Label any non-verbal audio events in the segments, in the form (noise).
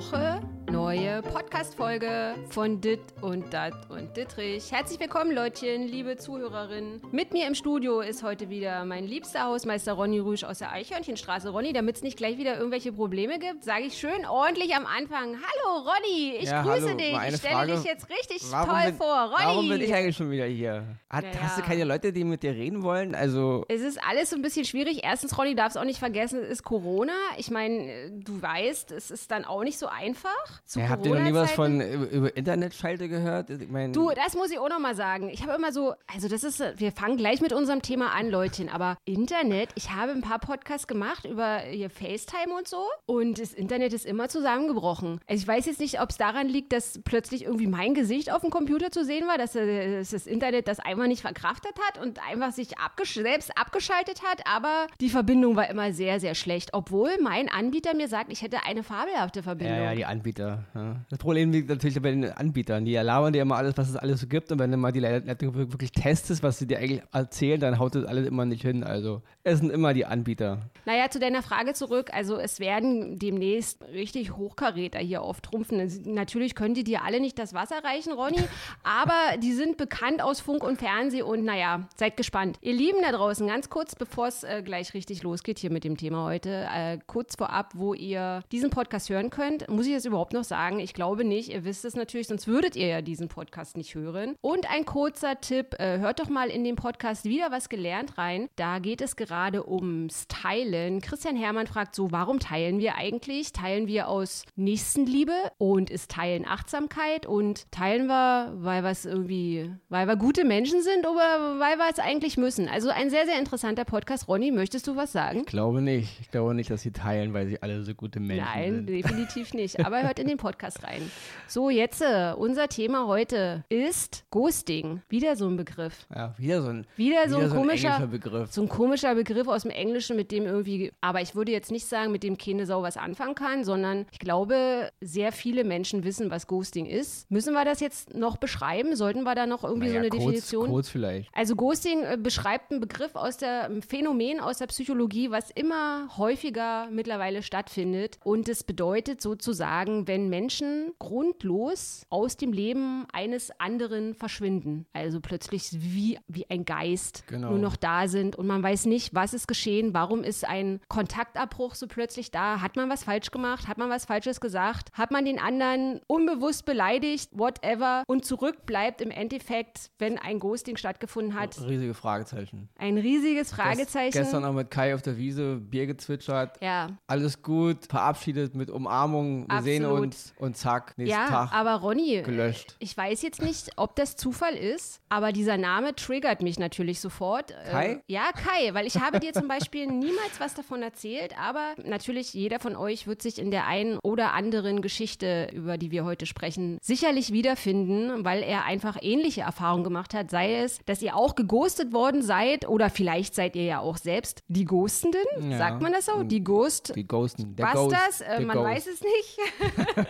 Woche neue Podcast-Folge von Dit und Dat und Dittrich. Herzlich willkommen, Leutchen, liebe Zuhörerinnen. Mit mir im Studio ist heute wieder mein liebster Hausmeister Ronny Rüsch aus der Eichhörnchenstraße. Ronny, damit es nicht gleich wieder irgendwelche Probleme gibt, sage ich schön ordentlich am Anfang. Hallo, Ronny, ich Ja, grüße hallo, dich. Ich stelle Frage. dich jetzt richtig toll bin, vor. Ronny. Warum bin ich eigentlich schon wieder hier? Hat, Naja. Hast du keine Leute, die mit dir reden wollen? Also, Es ist alles so ein bisschen schwierig. Erstens, Ronny, darfst auch nicht vergessen, es ist Corona. Ich meine, du weißt, es ist dann auch nicht so einfach. Zu ja, habt ihr noch nie was von über, Internetschalte gehört? Ich mein, Du, das muss ich auch noch mal sagen. Ich habe immer so, also das ist, wir fangen gleich mit unserem Thema an, Leutchen, aber Internet, ich habe ein paar Podcasts gemacht über hier FaceTime und so und das Internet ist immer zusammengebrochen. Also ich weiß jetzt nicht, ob es daran liegt, dass plötzlich irgendwie mein Gesicht auf dem Computer zu sehen war, dass, äh, dass das Internet das einfach nicht verkraftet hat und einfach sich abgesch selbst abgeschaltet hat, aber die Verbindung war immer sehr, sehr schlecht, obwohl mein Anbieter mir sagt, ich hätte eine fabelhafte Verbindung. ja, ja, die Anbieter. Ja. Das Problem liegt natürlich bei den Anbietern. Die labern dir immer alles, was es alles so gibt. Und wenn du mal die Leitung wirklich testest, was sie dir eigentlich erzählen, dann haut das alles immer nicht hin. Also, es sind immer die Anbieter. Naja, zu deiner Frage zurück. Also es werden demnächst richtig Hochkaräter hier auftrumpfen. Natürlich können die dir alle nicht das Wasser reichen, Ronny, (laughs) aber die sind bekannt aus Funk und Fernsehen und naja, seid gespannt. Ihr Lieben da draußen, ganz kurz, bevor es äh, gleich richtig losgeht hier mit dem Thema heute, äh, kurz vorab, wo ihr diesen Podcast hören könnt, muss ich es überhaupt noch sagen? Ich glaube nicht. Ihr wisst es natürlich, sonst würdet ihr ja diesen Podcast nicht hören. Und ein kurzer Tipp, äh, hört doch mal in den Podcast wieder was gelernt rein. Da geht es gerade ums Teilen. Christian Hermann fragt so, warum teilen wir eigentlich? Teilen wir aus Nächstenliebe und ist Teilen Achtsamkeit und teilen wir, weil wir es irgendwie, weil wir gute Menschen sind oder weil wir es eigentlich müssen? Also ein sehr, sehr interessanter Podcast. Ronny, möchtest du was sagen? Ich glaube nicht. Ich glaube nicht, dass sie teilen, weil sie alle so gute Menschen Nein, sind. definitiv nicht. Aber hört in (laughs) den Podcast rein. So, jetzt, äh, unser Thema heute ist Ghosting. Wieder so ein Begriff. Ja, wieder so ein, Wieder so ein komischer englischer Begriff. So ein komischer Begriff aus dem Englischen, mit dem irgendwie, aber ich würde jetzt nicht sagen, mit dem keine Sau was anfangen kann, sondern ich glaube, sehr viele Menschen wissen, was Ghosting ist. Müssen wir das jetzt noch beschreiben? Sollten wir da noch irgendwie so Naja, eine kurz, Definition? Kurz vielleicht. Also Ghosting äh, beschreibt einen Begriff aus der ein Phänomen aus der Psychologie, was immer häufiger mittlerweile stattfindet. Und es bedeutet sozusagen, wenn Menschen grundlos aus dem Leben eines anderen verschwinden. Also plötzlich wie, wie ein Geist Genau. nur noch da sind und man weiß nicht, was ist geschehen, warum ist ein Kontaktabbruch so plötzlich da, hat man was falsch gemacht, hat man was Falsches gesagt, hat man den anderen unbewusst beleidigt, whatever und zurück bleibt im Endeffekt, wenn ein Ghosting stattgefunden hat, Riesige Fragezeichen. ein riesiges Fragezeichen. Gestern auch mit Kai auf der Wiese Bier gezwitschert. ja. Alles gut, verabschiedet mit Umarmung. Wir sehen Absolut. Uns und zack, nächsten Ja, Tag. aber Ronny, gelöscht. ich weiß jetzt nicht, ob das Zufall ist, aber dieser Name triggert mich natürlich sofort. Kai? Äh, ja, Kai, weil ich habe dir zum Beispiel niemals was davon erzählt, aber natürlich jeder von euch wird sich in der einen oder anderen Geschichte, über die wir heute sprechen, sicherlich wiederfinden, weil er einfach ähnliche Erfahrungen gemacht hat, sei es, dass ihr auch geghostet worden seid oder vielleicht seid ihr ja auch selbst die Ghostenden, Ja. sagt man das so? Die Ghost, Die Ghosten. Der was Ghost, das? Äh, man Ghost. weiß es nicht. (laughs)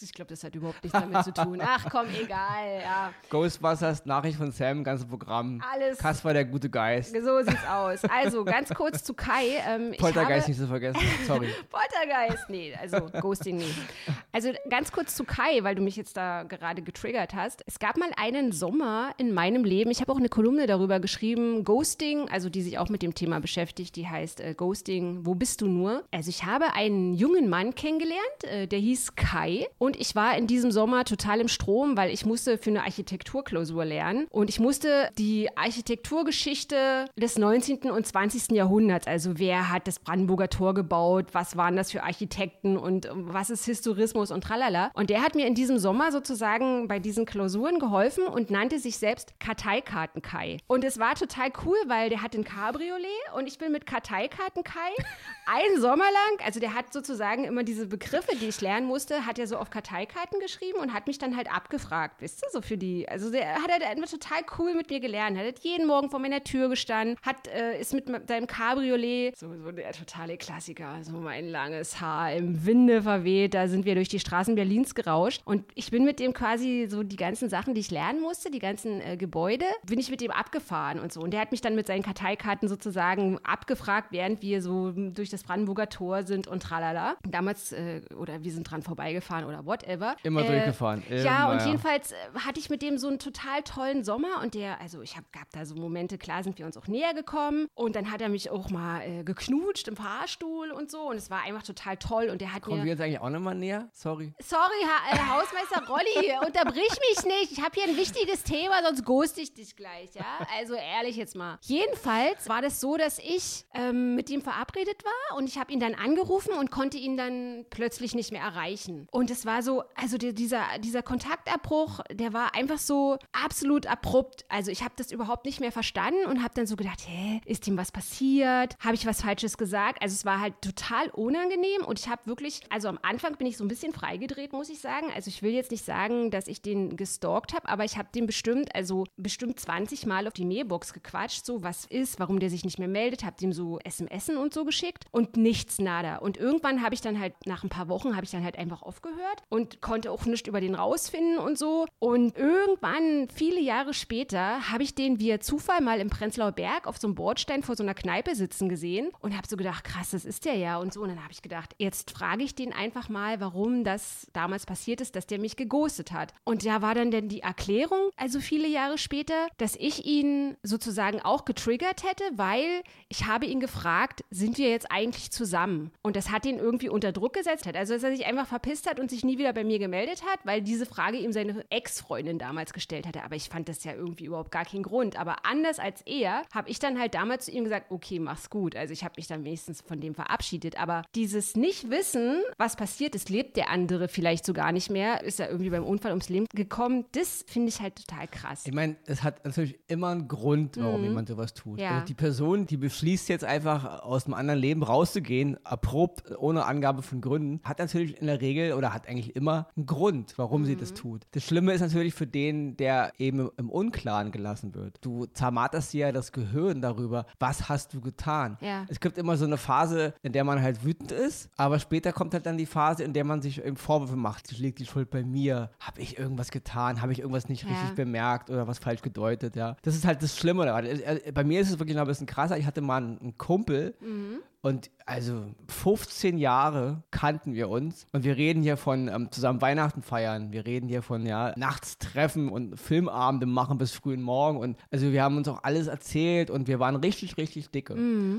Ich glaube, das hat überhaupt nichts damit zu tun. Ach komm, egal, ja. Ghostbusters, Nachricht von Sam, ganzes Programm. Alles. Kasper, der gute Geist. So sieht's aus. Also, ganz kurz zu Kai. Ähm, Poltergeist nicht zu vergessen. Sorry. (laughs) Poltergeist, nee, also Ghosting nicht. Also ganz kurz zu Kai, weil du mich jetzt da gerade getriggert hast. Es gab mal einen Sommer in meinem Leben, ich habe auch eine Kolumne darüber geschrieben, Ghosting, also die sich auch mit dem Thema beschäftigt, die heißt äh, Ghosting, wo bist du nur? Also ich habe einen jungen Mann kennengelernt, äh, der hieß Kai und ich war in diesem Sommer total im Strom, weil ich musste für eine Architekturklausur lernen und ich musste die Architekturgeschichte des 19. und 20. Jahrhunderts, also wer hat das Brandenburger Tor gebaut, was waren das für Architekten und was ist Historismus und tralala. Und der hat mir in diesem Sommer sozusagen bei diesen Klausuren geholfen und nannte sich selbst Karteikarten Kai. Und es war total cool, weil der hat ein Cabriolet und ich bin mit Karteikarten Kai (laughs) einen Sommer lang, also der hat sozusagen immer diese Begriffe, die ich lernen musste, hat er so auf Karteikarten geschrieben und hat mich dann halt abgefragt, wisst ihr, so für die, also der hat er einfach total cool mit mir gelernt, hat jeden Morgen vor meiner Tür gestanden, hat, äh, ist mit seinem Cabriolet, so, so der totale Klassiker, so mein langes Haar im Winde verweht, da sind wir durch die Straßen Berlins gerauscht und ich bin mit dem quasi so die ganzen Sachen, die ich lernen musste, die ganzen äh, Gebäude, bin ich mit dem abgefahren und so und der hat mich dann mit seinen Karteikarten sozusagen abgefragt, während wir so durch das Brandenburger Tor sind und tralala. Damals, äh, oder wir sind dran vorbeigefahren oder whatever. Immer Äh, durchgefahren. Immer, ja, und ja. jedenfalls äh, hatte ich mit dem so einen total tollen Sommer und der, also ich habe gab da so Momente, klar sind wir uns auch näher gekommen und dann hat er mich auch mal äh, geknutscht im Fahrstuhl und so und es war einfach total toll und der hat Kommen mir wir jetzt eigentlich auch nochmal näher? Sorry. Sorry, ha äh, Hausmeister Rolli, (laughs) unterbrich mich nicht. Ich habe hier ein wichtiges Thema, sonst ghost ich dich gleich, ja? Also ehrlich jetzt mal. Jedenfalls war das so, dass ich ähm, mit ihm verabredet war und ich habe ihn dann angerufen und konnte ihn dann plötzlich nicht mehr erreichen. Und es war so, also der, dieser, dieser Kontaktabbruch, der war einfach so absolut abrupt. Also ich habe das überhaupt nicht mehr verstanden und habe dann so gedacht, hä, ist ihm was passiert? Habe ich was Falsches gesagt? Also es war halt total unangenehm und ich habe wirklich, also am Anfang bin ich so ein bisschen freigedreht, muss ich sagen. Also ich will jetzt nicht sagen, dass ich den gestalkt habe, aber ich habe den bestimmt, also bestimmt 20 Mal auf die Mailbox gequatscht, so was ist, warum der sich nicht mehr meldet, habe dem so SMS und so geschickt und nichts nada. Und irgendwann habe ich dann halt, nach ein paar Wochen, habe ich dann halt einfach aufgehört und konnte auch nichts über den rausfinden und so. Und irgendwann, viele Jahre später, habe ich den via Zufall mal im Prenzlauer Berg auf so einem Bordstein vor so einer Kneipe sitzen gesehen und habe so gedacht, krass, das ist der ja und so. Und dann habe ich gedacht, jetzt frage ich den einfach mal, warum das damals passiert ist, dass der mich geghostet hat. Und da war dann denn die Erklärung, also viele Jahre später, dass ich ihn sozusagen auch getriggert hätte, weil ich habe ihn gefragt, sind wir jetzt eigentlich zusammen? Und das hat ihn irgendwie unter Druck gesetzt hat. Also, dass er sich einfach verpisst hat und sich nie wieder bei mir gemeldet hat, weil diese Frage ihm seine Ex-Freundin damals gestellt hatte. Aber ich fand das ja irgendwie überhaupt gar keinen Grund. Aber anders als er, habe ich dann halt damals zu ihm gesagt, okay, mach's gut. Also ich habe mich dann wenigstens von dem verabschiedet. Aber dieses Nicht-Wissen, was passiert ist, lebt der andere vielleicht so gar nicht mehr, ist er irgendwie beim Unfall ums Leben gekommen, das finde ich halt total krass. Ich meine, es hat natürlich immer einen Grund, warum jemand sowas tut. Mhm. Ja. Also die Person, die beschließt jetzt einfach aus dem anderen Leben rauszugehen, abrupt, ohne Angabe von Gründen, hat natürlich in der Regel oder hat eigentlich immer einen Grund, warum sie Mhm. das tut. Das Schlimme ist natürlich für den, der eben im Unklaren gelassen wird. Du zermarterst dir ja das Gehirn darüber, was hast du getan. Ja. Es gibt immer so eine Phase, in der man halt wütend ist, aber später kommt halt dann die Phase, in der man sich eben Vorwürfe macht. Liegt die Schuld bei mir? Habe ich irgendwas getan? Habe ich irgendwas nicht Ja. richtig bemerkt oder was falsch gedeutet? Ja, das ist halt das Schlimme. daran. Äh, Bei mir ist es wirklich noch ein bisschen krasser. Ich hatte mal einen einen Kumpel und also 15 Jahre kannten wir uns und wir reden hier von ähm, zusammen Weihnachten feiern. Wir reden hier von ja nachts treffen und Filmabende machen bis frühen Morgen und also wir haben uns auch alles erzählt und wir waren richtig richtig dicke.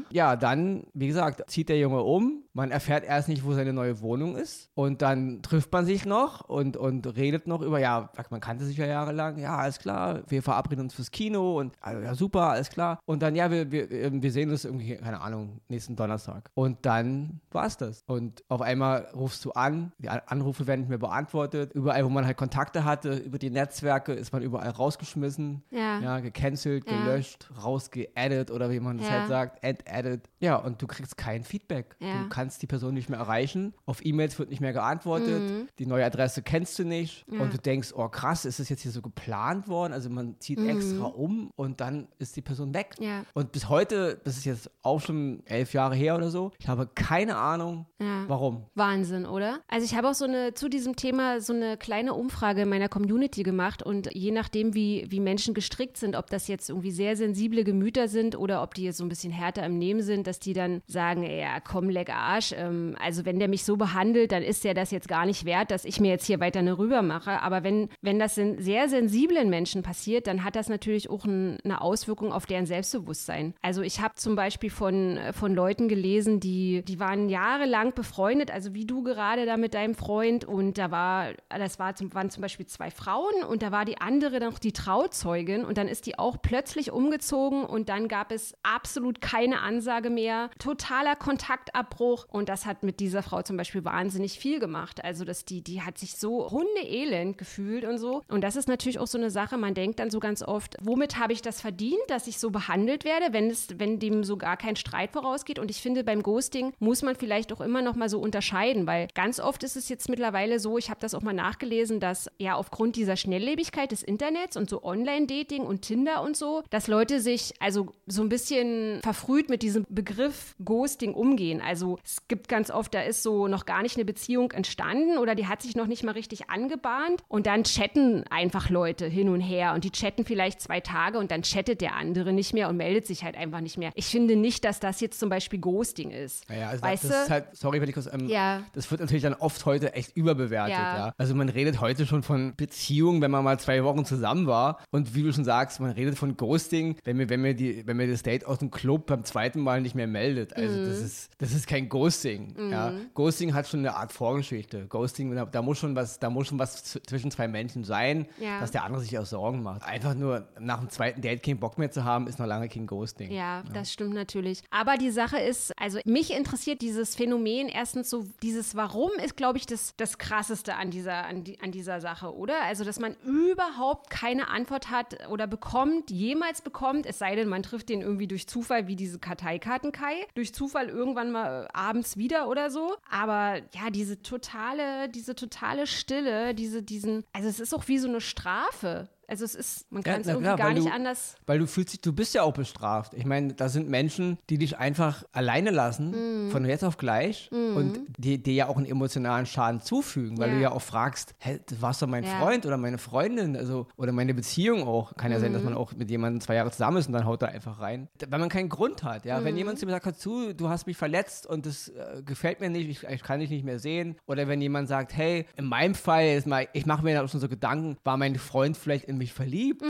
Ja, dann wie gesagt zieht der Junge um. Man erfährt erst nicht, wo seine neue Wohnung ist und dann trifft man sich noch und und redet noch über ja man kannte sich ja jahrelang. Ja alles klar, wir verabreden uns fürs Kino und also, ja super alles klar und dann ja wir wir, ähm, wir sehen uns irgendwie keine Ahnung nächsten Donnerstag und dann war es das und auf einmal rufst du an, die An- Anrufe werden nicht mehr beantwortet, überall wo man halt Kontakte hatte über die Netzwerke ist man überall rausgeschmissen, Ja. ja gecancelt, Ja. gelöscht, rausgeaddet oder wie man das Ja. halt sagt, entadded. Ja, und du kriegst kein Feedback. Ja. Du kannst die Person nicht mehr erreichen. Auf E-Mails wird nicht mehr geantwortet. Die neue Adresse kennst du nicht. Mhm. Ja. Und du denkst, oh krass, ist das jetzt hier so geplant worden? Also man zieht extra um und dann ist die Person weg. Mhm. Ja. Und bis heute, das ist jetzt auch schon elf Jahre her oder so, ich habe keine Ahnung, Ja. warum. Wahnsinn, oder? Also ich habe auch so eine zu diesem Thema so eine kleine Umfrage in meiner Community gemacht und je nachdem, wie, wie Menschen gestrickt sind, ob das jetzt irgendwie sehr sensible Gemüter sind oder ob die jetzt so ein bisschen härter im Nehmen sind, dass die dann sagen, ja, komm, leck Arsch. Ähm, also wenn der mich so behandelt, dann ist der das jetzt gar nicht wert, dass ich mir jetzt hier weiter eine rüber mache. Aber wenn, wenn das in sehr sensiblen Menschen passiert, dann hat das natürlich auch ein, eine Auswirkung auf deren Selbstbewusstsein. Also ich habe zum Beispiel von, äh, von Leuten gelesen, die, die waren jahrelang befreundet, also wie du gerade da mit deinem Freund. Und da war, das war zum, waren zum Beispiel zwei Frauen und da war die andere noch die Trauzeugin. Und dann ist die auch plötzlich umgezogen und dann gab es absolut keine Ansage mehr, totaler Kontaktabbruch. Und das hat mit dieser Frau zum Beispiel wahnsinnig viel gemacht. Also dass die, die hat sich so hundeelend gefühlt und so. Und das ist natürlich auch so eine Sache, man denkt dann so ganz oft, womit habe ich das verdient, dass ich so behandelt werde, wenn es, wenn dem so gar kein Streit vorausgeht? Und ich ich finde, beim Ghosting muss man vielleicht auch immer noch mal so unterscheiden, weil ganz oft ist es jetzt mittlerweile so, ich habe das auch mal nachgelesen, dass ja aufgrund dieser Schnelllebigkeit des Internets und so Online-Dating und Tinder und so, dass Leute sich also so ein bisschen verfrüht mit diesem Begriff Ghosting umgehen. Also es gibt ganz oft, da ist so noch gar nicht eine Beziehung entstanden oder die hat sich noch nicht mal richtig angebahnt und dann chatten einfach Leute hin und her und die chatten vielleicht zwei Tage und dann chattet der andere nicht mehr und meldet sich halt einfach nicht mehr. Ich finde nicht, dass das jetzt zum Beispiel Ghosting ist. Naja, also weißt das du? ist halt, sorry, wenn ich kurz, ähm, Ja. das wird natürlich dann oft heute echt überbewertet, Ja. ja. Also man redet heute schon von Beziehungen, wenn man mal zwei Wochen zusammen war und wie du schon sagst, man redet von Ghosting, wenn mir, wenn mir die, wenn mir das Date aus dem Club beim zweiten Mal nicht mehr meldet. Also Mhm. das ist, das ist kein Ghosting, ja. Ghosting hat schon eine Art Vorgeschichte. Ghosting, da, da muss schon was, da muss schon was zwischen zwei Menschen sein, Ja. dass der andere sich auch Sorgen macht. Einfach nur nach dem zweiten Date keinen Bock mehr zu haben, ist noch lange kein Ghosting. Ja, das stimmt natürlich. Aber die Sache ist, also mich interessiert dieses Phänomen erstens so, dieses Warum ist, glaube ich, das, das Krasseste an dieser, an, die, an dieser Sache, oder? Also, dass man überhaupt keine Antwort hat oder bekommt, jemals bekommt, es sei denn, man trifft den irgendwie durch Zufall, wie diese Karteikarten Kai, durch Zufall irgendwann mal äh, abends wieder oder so. Aber ja, diese totale, diese totale Stille, diese, diesen, also es ist auch wie so eine Strafe. Also es ist, man kann es irgendwie klar, gar nicht du- anders. Weil du fühlst dich, du bist ja auch bestraft. Ich meine, da sind Menschen, die dich einfach alleine lassen, Mhm. von jetzt auf gleich und die dir ja auch einen emotionalen Schaden zufügen, weil Ja. du ja auch fragst, hä, das warst doch mein Ja. Freund oder meine Freundin, also oder meine Beziehung auch. Kann ja sein, dass man Mhm. auch mit jemandem zwei Jahre zusammen ist und dann haut er einfach rein. Weil man keinen Grund hat, ja. Wenn jemand zu mir sagt, hör zu, du hast mich verletzt und das äh, gefällt mir nicht, ich, ich kann dich nicht mehr sehen. Oder wenn jemand sagt, hey, in meinem Fall, mal, ich mache mir da auch schon so Gedanken, war mein Freund vielleicht in mich verliebt?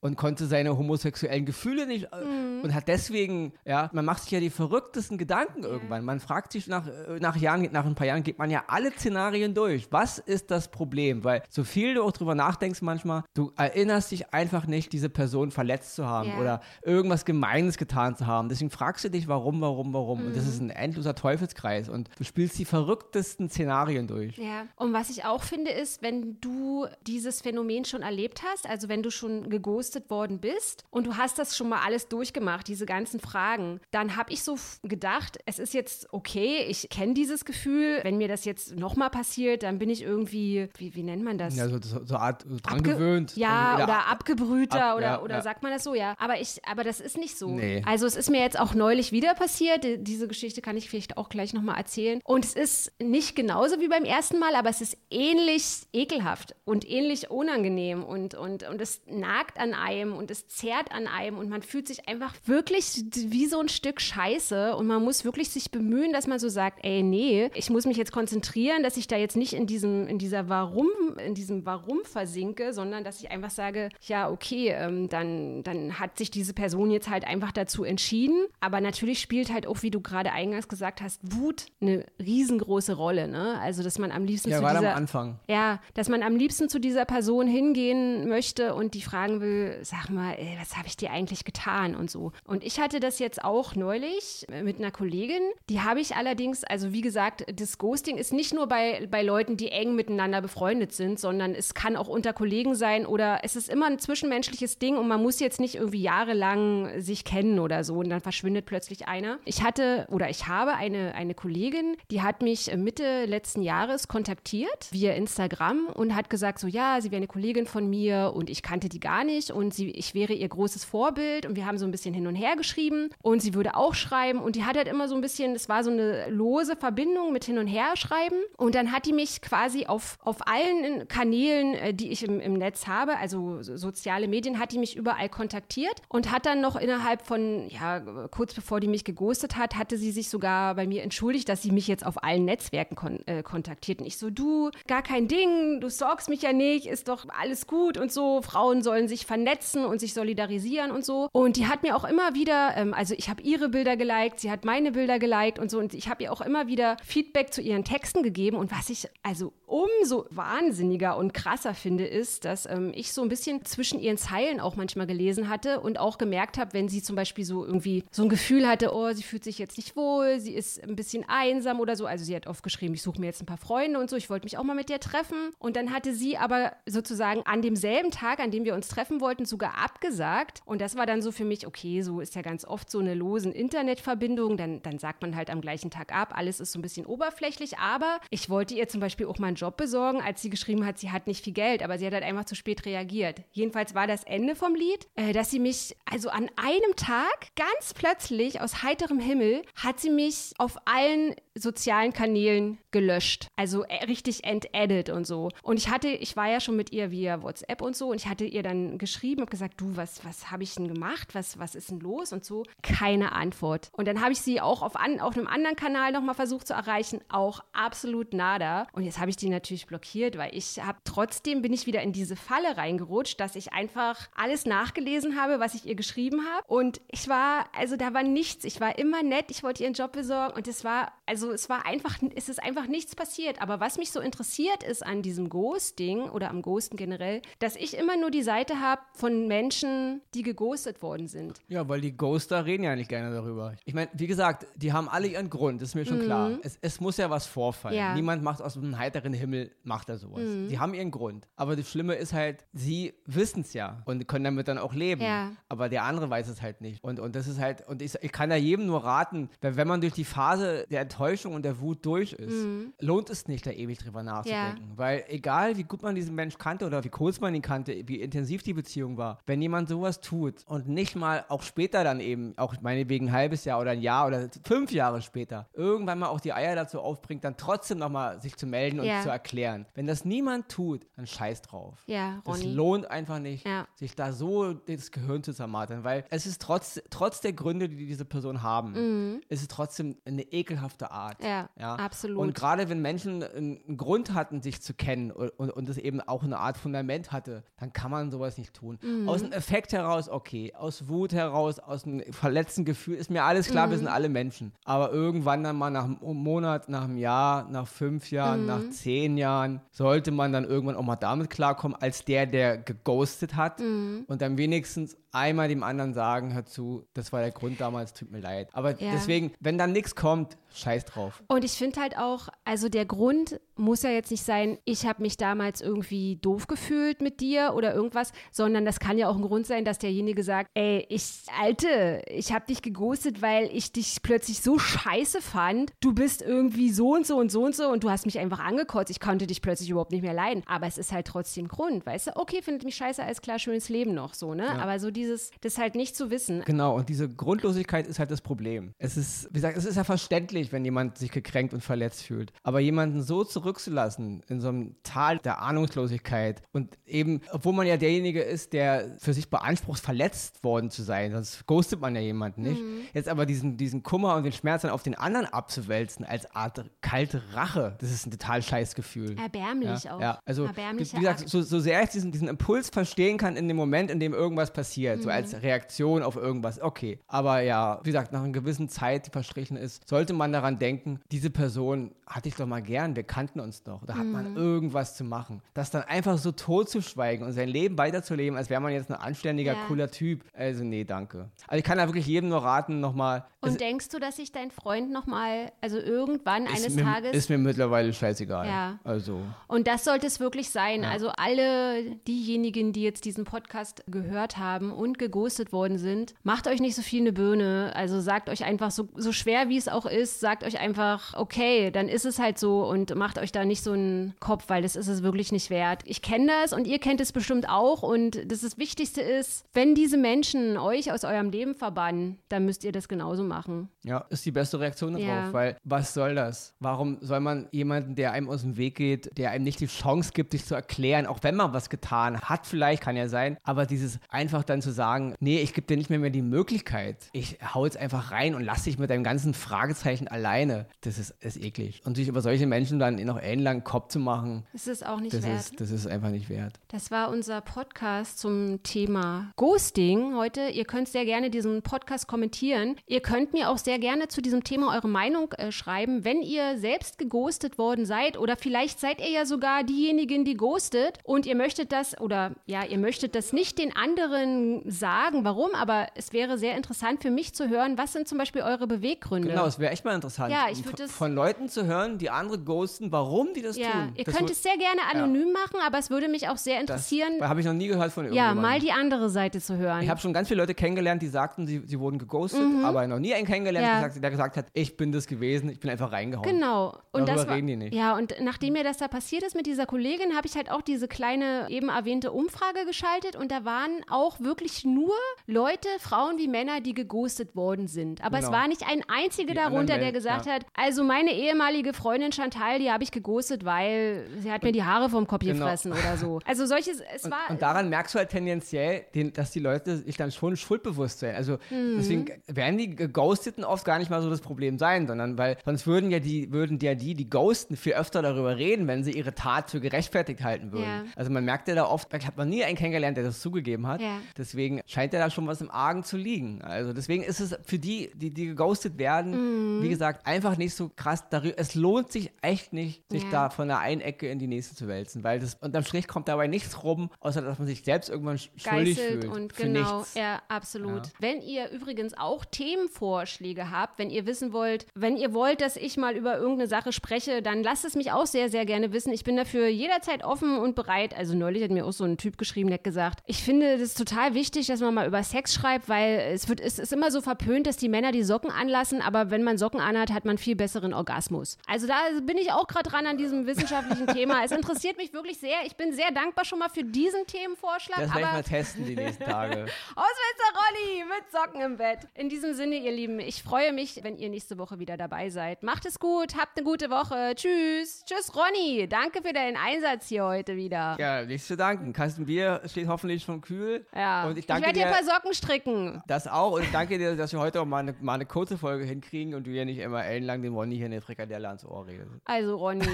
Und konnte seine homosexuellen Gefühle nicht äh, und hat deswegen, ja, man macht sich ja die verrücktesten Gedanken irgendwann. Man fragt sich nach, äh, nach Jahren, nach ein paar Jahren geht man ja alle Szenarien durch. Was ist das Problem? Weil so viel du auch drüber nachdenkst manchmal, du erinnerst dich einfach nicht, diese Person verletzt zu haben Ja. oder irgendwas Gemeines getan zu haben. Deswegen fragst du dich, warum, warum, warum. Und das ist ein endloser Teufelskreis und du spielst die verrücktesten Szenarien durch. Ja, und was ich auch finde, ist, wenn du dieses Phänomen schon erlebt hast, also wenn du schon geghostet worden bist und du hast das schon mal alles durchgemacht, diese ganzen Fragen, dann habe ich so gedacht, es ist jetzt okay, ich kenne dieses Gefühl, wenn mir das jetzt nochmal passiert, dann bin ich irgendwie, wie, wie nennt man das? Ja, so, so, so eine Art äh, dran Abge- gewöhnt. Ja, Also, oder abgebrühter ab- oder, ja, oder ja. sagt man das so, ja. Aber ich, aber das ist nicht so. Nee. Also es ist mir jetzt auch neulich wieder passiert. Die- Diese Geschichte kann ich vielleicht auch gleich nochmal erzählen. Und es ist nicht genauso wie beim ersten Mal, aber es ist ähnlich ekelhaft und ähnlich unangenehm und, und, und es nagt an einem und es zerrt an einem und man fühlt sich einfach wirklich wie so ein Stück Scheiße und man muss wirklich sich bemühen, dass man so sagt, ey, nee, ich muss mich jetzt konzentrieren, dass ich da jetzt nicht in diesem, in dieser Warum, in diesem Warum versinke, sondern dass ich einfach sage, ja, okay, ähm, dann, dann hat sich diese Person jetzt halt einfach dazu entschieden. Aber natürlich spielt halt auch, wie du gerade eingangs gesagt hast, Wut eine riesengroße Rolle, ne? Also, dass man am liebsten Ja, zu gerade am dieser, Anfang. ja, dass man am liebsten zu dieser Person hingehen möchte und die fragen will, sag mal, ey, was habe ich dir eigentlich getan und so. Und ich hatte das jetzt auch neulich mit einer Kollegin. Die habe ich allerdings, also wie gesagt, das Ghosting ist nicht nur bei, bei Leuten, die eng miteinander befreundet sind, sondern es kann auch unter Kollegen sein oder es ist immer ein zwischenmenschliches Ding und man muss jetzt nicht irgendwie jahrelang sich kennen oder so und dann verschwindet plötzlich einer. Ich hatte oder ich habe eine, eine Kollegin, die hat mich Mitte letzten Jahres kontaktiert via Instagram und hat gesagt, so ja, sie wäre eine Kollegin von mir und ich kannte die gar nicht und sie, ich wäre ihr großes Vorbild und wir haben so ein bisschen hin und her geschrieben und sie würde auch schreiben und die hat halt immer so ein bisschen, es war so eine lose Verbindung mit hin und her schreiben und dann hat die mich quasi auf, auf allen Kanälen, äh, die ich im, im Netz habe, also so- soziale Medien, hat die mich überall kontaktiert und hat dann noch innerhalb von, ja, kurz bevor die mich geghostet hat, hatte sie sich sogar bei mir entschuldigt, dass sie mich jetzt auf allen Netzwerken kon äh, kontaktiert. Und ich so, du, gar kein Ding, du sorgst mich ja nicht, ist doch alles gut und so. Frauen sollen sich vernetzen und sich solidarisieren und so. Und die hat mir auch immer wieder, ähm, also ich habe ihre Bilder geliked, sie hat meine Bilder geliked und so. Und ich habe ihr auch immer wieder Feedback zu ihren Texten gegeben. Und was ich also umso wahnsinniger und krasser finde, ist, dass ähm, ich so ein bisschen zwischen ihren Zeilen auch manchmal gelesen hatte und auch gemerkt habe, wenn sie zum Beispiel so irgendwie so ein Gefühl hatte, oh, sie fühlt sich jetzt nicht wohl, sie ist ein bisschen einsam oder so. Also sie hat oft geschrieben, ich suche mir jetzt ein paar Freunde und so, ich wollte mich auch mal mit dir treffen. Und dann hatte sie aber sozusagen an demselben Tag, an dem wir uns treffen wollten, sogar abgesagt. Und das war dann so für mich, okay, okay, so ist ja ganz oft so eine losen Internetverbindung, dann, dann sagt man halt am gleichen Tag ab, alles ist so ein bisschen oberflächlich, aber ich wollte ihr zum Beispiel auch mal einen Job besorgen, als sie geschrieben hat, sie hat nicht viel Geld, aber sie hat halt einfach zu spät reagiert. Jedenfalls war das Ende vom Lied, äh, dass sie mich, also an einem Tag, ganz plötzlich aus heiterem Himmel, hat sie mich auf allen sozialen Kanälen gelöscht. Also äh, richtig entedit und so. Und ich hatte, ich war ja schon mit ihr via WhatsApp und so und ich hatte ihr dann geschrieben und gesagt, du, was, was habe ich denn gemacht? Was, was ist denn los? Und so. Keine Antwort. Und dann habe ich sie auch auf, an, auf einem anderen Kanal nochmal versucht zu erreichen. Auch absolut nada. Und jetzt habe ich die natürlich blockiert, weil ich habe trotzdem bin ich wieder in diese Falle reingerutscht, dass ich einfach alles nachgelesen habe, was ich ihr geschrieben habe. Und ich war, also da war nichts. Ich war immer nett. Ich wollte ihren Job besorgen und es war, also es war einfach, es ist einfach nichts passiert. Aber was mich so interessiert ist an diesem Ghosting oder am Ghosten generell, dass ich immer nur die Seite habe von Menschen, die geghostet worden sind. Ja, weil die Ghoster reden ja nicht gerne darüber. Ich meine, wie gesagt, die haben alle ihren Grund, das ist mir schon mhm. klar. Es, es, muss ja was vorfallen. Ja. Niemand macht aus einem heiteren Himmel, macht er sowas. Mhm. Die haben ihren Grund. Aber das Schlimme ist halt, sie wissen es ja und können damit dann auch leben. Ja. Aber der andere weiß es halt nicht. Und, und das ist halt, und ich, ich kann da jedem nur raten, wenn man durch die Phase der Enttäuschung und der Wut durch ist, mhm. lohnt es nicht, da ewig drüber nachzudenken. Ja. Weil egal, wie gut man diesen Mensch kannte oder wie kurz man ihn kannte, wie intensiv die Beziehung war, wenn jemand sowas tut und nicht mal auch später dann eben, auch meinetwegen ein halbes Jahr oder ein Jahr oder fünf Jahre später, irgendwann mal auch die Eier dazu aufbringt, dann trotzdem nochmal sich zu melden und ja. zu erklären. Wenn das niemand tut, dann scheiß drauf. Ja, Ronny. Das lohnt einfach nicht, ja. sich da so das Gehirn zu zermartern, weil es ist trotz, trotz der Gründe, die diese Person haben, mhm. ist es trotzdem eine ekelhafte Art. Ja, ja. absolut. Und gerade wenn Menschen einen Grund hatten, sich zu kennen und, und, und es eben auch eine Art Fundament hatte, dann kann man sowas nicht tun. Mhm. Aus einem Effekt heraus, okay. Aus Wut heraus, aus einem verletzten Gefühl, ist mir alles klar, mhm. wir sind alle Menschen. Aber irgendwann dann mal nach einem Monat, nach einem Jahr, nach fünf Jahren, mhm. nach zehn Jahren, sollte man dann irgendwann auch mal damit klarkommen, als der, der geghostet hat mhm. und dann wenigstens einmal dem anderen sagen, hör zu, das war der Grund damals, tut mir leid. Aber ja. deswegen, wenn dann nichts kommt, scheiß drauf. Und ich finde halt auch, also der Grund muss ja jetzt nicht sein, ich habe mich damals irgendwie doof gefühlt mit dir oder irgendwas, sondern das kann ja auch ein Grund sein, dass derjenige sagt, ey, ich, Alte, ich habe dich geghostet, weil ich dich plötzlich so scheiße fand. Du bist irgendwie so und so und so und so und du hast mich einfach angekotzt. Ich konnte dich plötzlich überhaupt nicht mehr leiden. Aber es ist halt trotzdem Grund, weißt du? Okay, findet mich scheiße, alles klar, schönes Leben noch so, ne? Ja. Aber so dieses, das halt nicht zu wissen. Genau, und diese Grundlosigkeit ist halt das Problem. Es ist, wie gesagt, es ist ja verständlich, wenn jemand sich gekränkt und verletzt fühlt. Aber jemanden so zurückzulassen in so einem Tal der Ahnungslosigkeit und eben, obwohl man ja derjenige ist, der für sich beansprucht, verletzt worden zu sein, sonst ghostet man ja jemanden nicht. Mhm. Jetzt aber diesen, diesen Kummer und den Schmerz dann auf den anderen abzuwälzen als Art kalte Rache, das ist ein total scheiß Gefühl. Erbärmlich ja? auch. Ja, also wie gesagt, so, so, sehr ich diesen, diesen Impuls verstehen kann in dem Moment, in dem irgendwas passiert, mhm. so als als Reaktion auf irgendwas, okay. Aber ja, wie gesagt, nach einer gewissen Zeit, die verstrichen ist, sollte man daran denken, diese Person hatte ich doch mal gern, wir kannten uns doch. Da hat mhm. man irgendwas zu machen. Das dann einfach so tot zu schweigen und sein Leben weiterzuleben, als wäre man jetzt ein anständiger, ja. cooler Typ. Also nee, danke. Also ich kann da wirklich jedem nur raten, nochmal. Und denkst du, dass sich dein Freund nochmal, also irgendwann eines mir, Tages. Ist mir mittlerweile scheißegal. Ja. Also. Und das sollte es wirklich sein. Ja. Also alle diejenigen, die jetzt diesen Podcast gehört haben und geghostet worden sind, macht euch nicht so viel eine Birne. Also sagt euch einfach, so, so schwer wie es auch ist, sagt euch einfach, okay, dann ist es halt so und macht euch da nicht so einen Kopf, weil das ist es wirklich nicht wert. Ich kenne das und ihr kennt es bestimmt auch und das, das Wichtigste ist, wenn diese Menschen euch aus eurem Leben verbannen, dann müsst ihr das genauso machen. Ja, ist die beste Reaktion darauf, ja. weil was soll das? Warum soll man jemanden, der einem aus dem Weg geht, der einem nicht die Chance gibt, sich zu erklären, auch wenn man was getan hat, vielleicht kann ja sein, aber dieses einfach dann zu sagen, nee, ich gebe dir nicht mehr, mehr die Möglichkeit, ich hau jetzt einfach rein und lass dich mit deinem ganzen Fragezeichen alleine, das ist, ist eklig. Und sich über solche Menschen dann noch ellenlang Kopf zu machen, das ist auch nicht das wert. Ist, das ist einfach nicht wert. Das war unser Podcast zum Thema Ghosting heute. Ihr könnt sehr gerne diesen Podcast kommentieren. Ihr könnt könnt mir auch sehr gerne zu diesem Thema eure Meinung äh, schreiben, wenn ihr selbst geghostet worden seid oder vielleicht seid ihr ja sogar diejenigen, die ghostet und ihr möchtet das oder ja, ihr möchtet das nicht den anderen sagen, warum, aber es wäre sehr interessant für mich zu hören, was sind zum Beispiel eure Beweggründe. Genau, es wäre echt mal interessant. Ja, ich es- Von Leuten zu hören, die andere ghosten, warum die das Ja, tun. ihr das könnt es sehr gerne anonym machen, aber es würde mich auch sehr das interessieren, habe ich noch nie gehört von ja, irgendjemandem. mal die andere Seite zu hören. Ich habe schon ganz viele Leute kennengelernt, die sagten, sie, sie wurden geghostet, aber noch nie einen kennengelernt, Mhm. Ja. der gesagt, der gesagt hat, ich bin das gewesen, ich bin einfach reingehauen. Genau. Und Darüber das war, reden die nicht. Ja, und nachdem mir das da passiert ist mit dieser Kollegin, habe ich halt auch diese kleine eben erwähnte Umfrage geschaltet und da waren auch wirklich nur Leute, Frauen wie Männer, die geghostet worden sind. Aber es Genau. war nicht ein einziger Die darunter, der gesagt ja. hat, also meine ehemalige Freundin Chantal, die habe ich geghostet, weil sie hat mir die Haare vom Kopf Genau. gefressen oder so. (laughs) Also solches, es Und, war... und daran merkst du halt tendenziell, den, dass die Leute sich dann schon schuldbewusst sind. Also Mhm. deswegen werden die Geghosteten oft gar nicht mal so das Problem sein, sondern weil sonst würden ja die, würden ja die, die ghosten, viel öfter darüber reden, wenn sie ihre Tat für gerechtfertigt halten würden. Ja. Also man merkt ja da oft, ich habe noch nie einen kennengelernt, der das zugegeben hat. Ja. Deswegen scheint ja da schon was im Argen zu liegen. Also deswegen ist es für die, die, die geghostet werden, Mhm. wie gesagt, einfach nicht so krass darüber. Es lohnt sich echt nicht, sich Ja. da von der einen Ecke in die nächste zu wälzen, weil das unterm Strich kommt dabei nichts rum, außer dass man sich selbst irgendwann sch- schuldig geißelt fühlt. und für genau, nichts. ja, absolut. Wenn ihr übrigens auch Themenvorschläge habt, wenn ihr wissen wollt, wenn ihr wollt, dass ich mal über irgendeine Sache spreche, dann lasst es mich auch sehr, sehr gerne wissen. Ich bin dafür jederzeit offen und bereit. Also neulich hat mir auch so ein Typ geschrieben, der hat gesagt, ich finde das total wichtig, dass man mal über Sex schreibt, weil es wird, es ist immer so verpönt, dass die Männer die Socken anlassen, aber wenn man Socken anhat, hat man viel besseren Orgasmus. Also da bin ich auch gerade dran an diesem wissenschaftlichen (laughs) Thema. Es interessiert mich wirklich sehr. Ich bin sehr dankbar schon mal für diesen Themenvorschlag. Das werde ich aber mal testen die nächsten Tage. (laughs) Auswälzer Rolli mit Socken im Bett. In diesem Sinne, ihr Lieben, ich freue mich, wenn ihr nächste Woche wieder dabei seid. Macht es gut, habt eine gute Woche. Tschüss. Tschüss, Ronny. Danke für deinen Einsatz hier heute wieder. Ja, nichts zu danken. Kasten Bier steht hoffentlich schon kühl. Ja. Und ich ich werde dir ein paar Socken stricken. das auch und ich danke dir, dass wir heute auch mal eine, mal eine kurze Folge hinkriegen und du ja nicht immer ellenlang dem Ronny hier eine Frikadelle ans Ohr redest. Also, Ronny,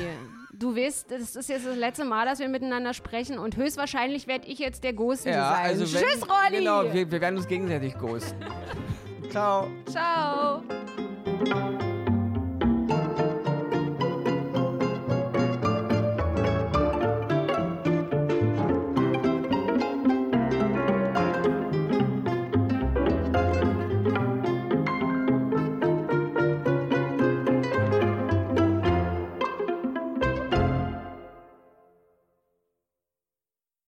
du weißt, das ist jetzt das letzte Mal, dass wir miteinander sprechen und höchstwahrscheinlich werde ich jetzt der Ghostende sein. also wenn, Tschüss, Ronny. Genau, wir, wir werden uns gegenseitig ghosten. (laughs) Ciao. Ciao.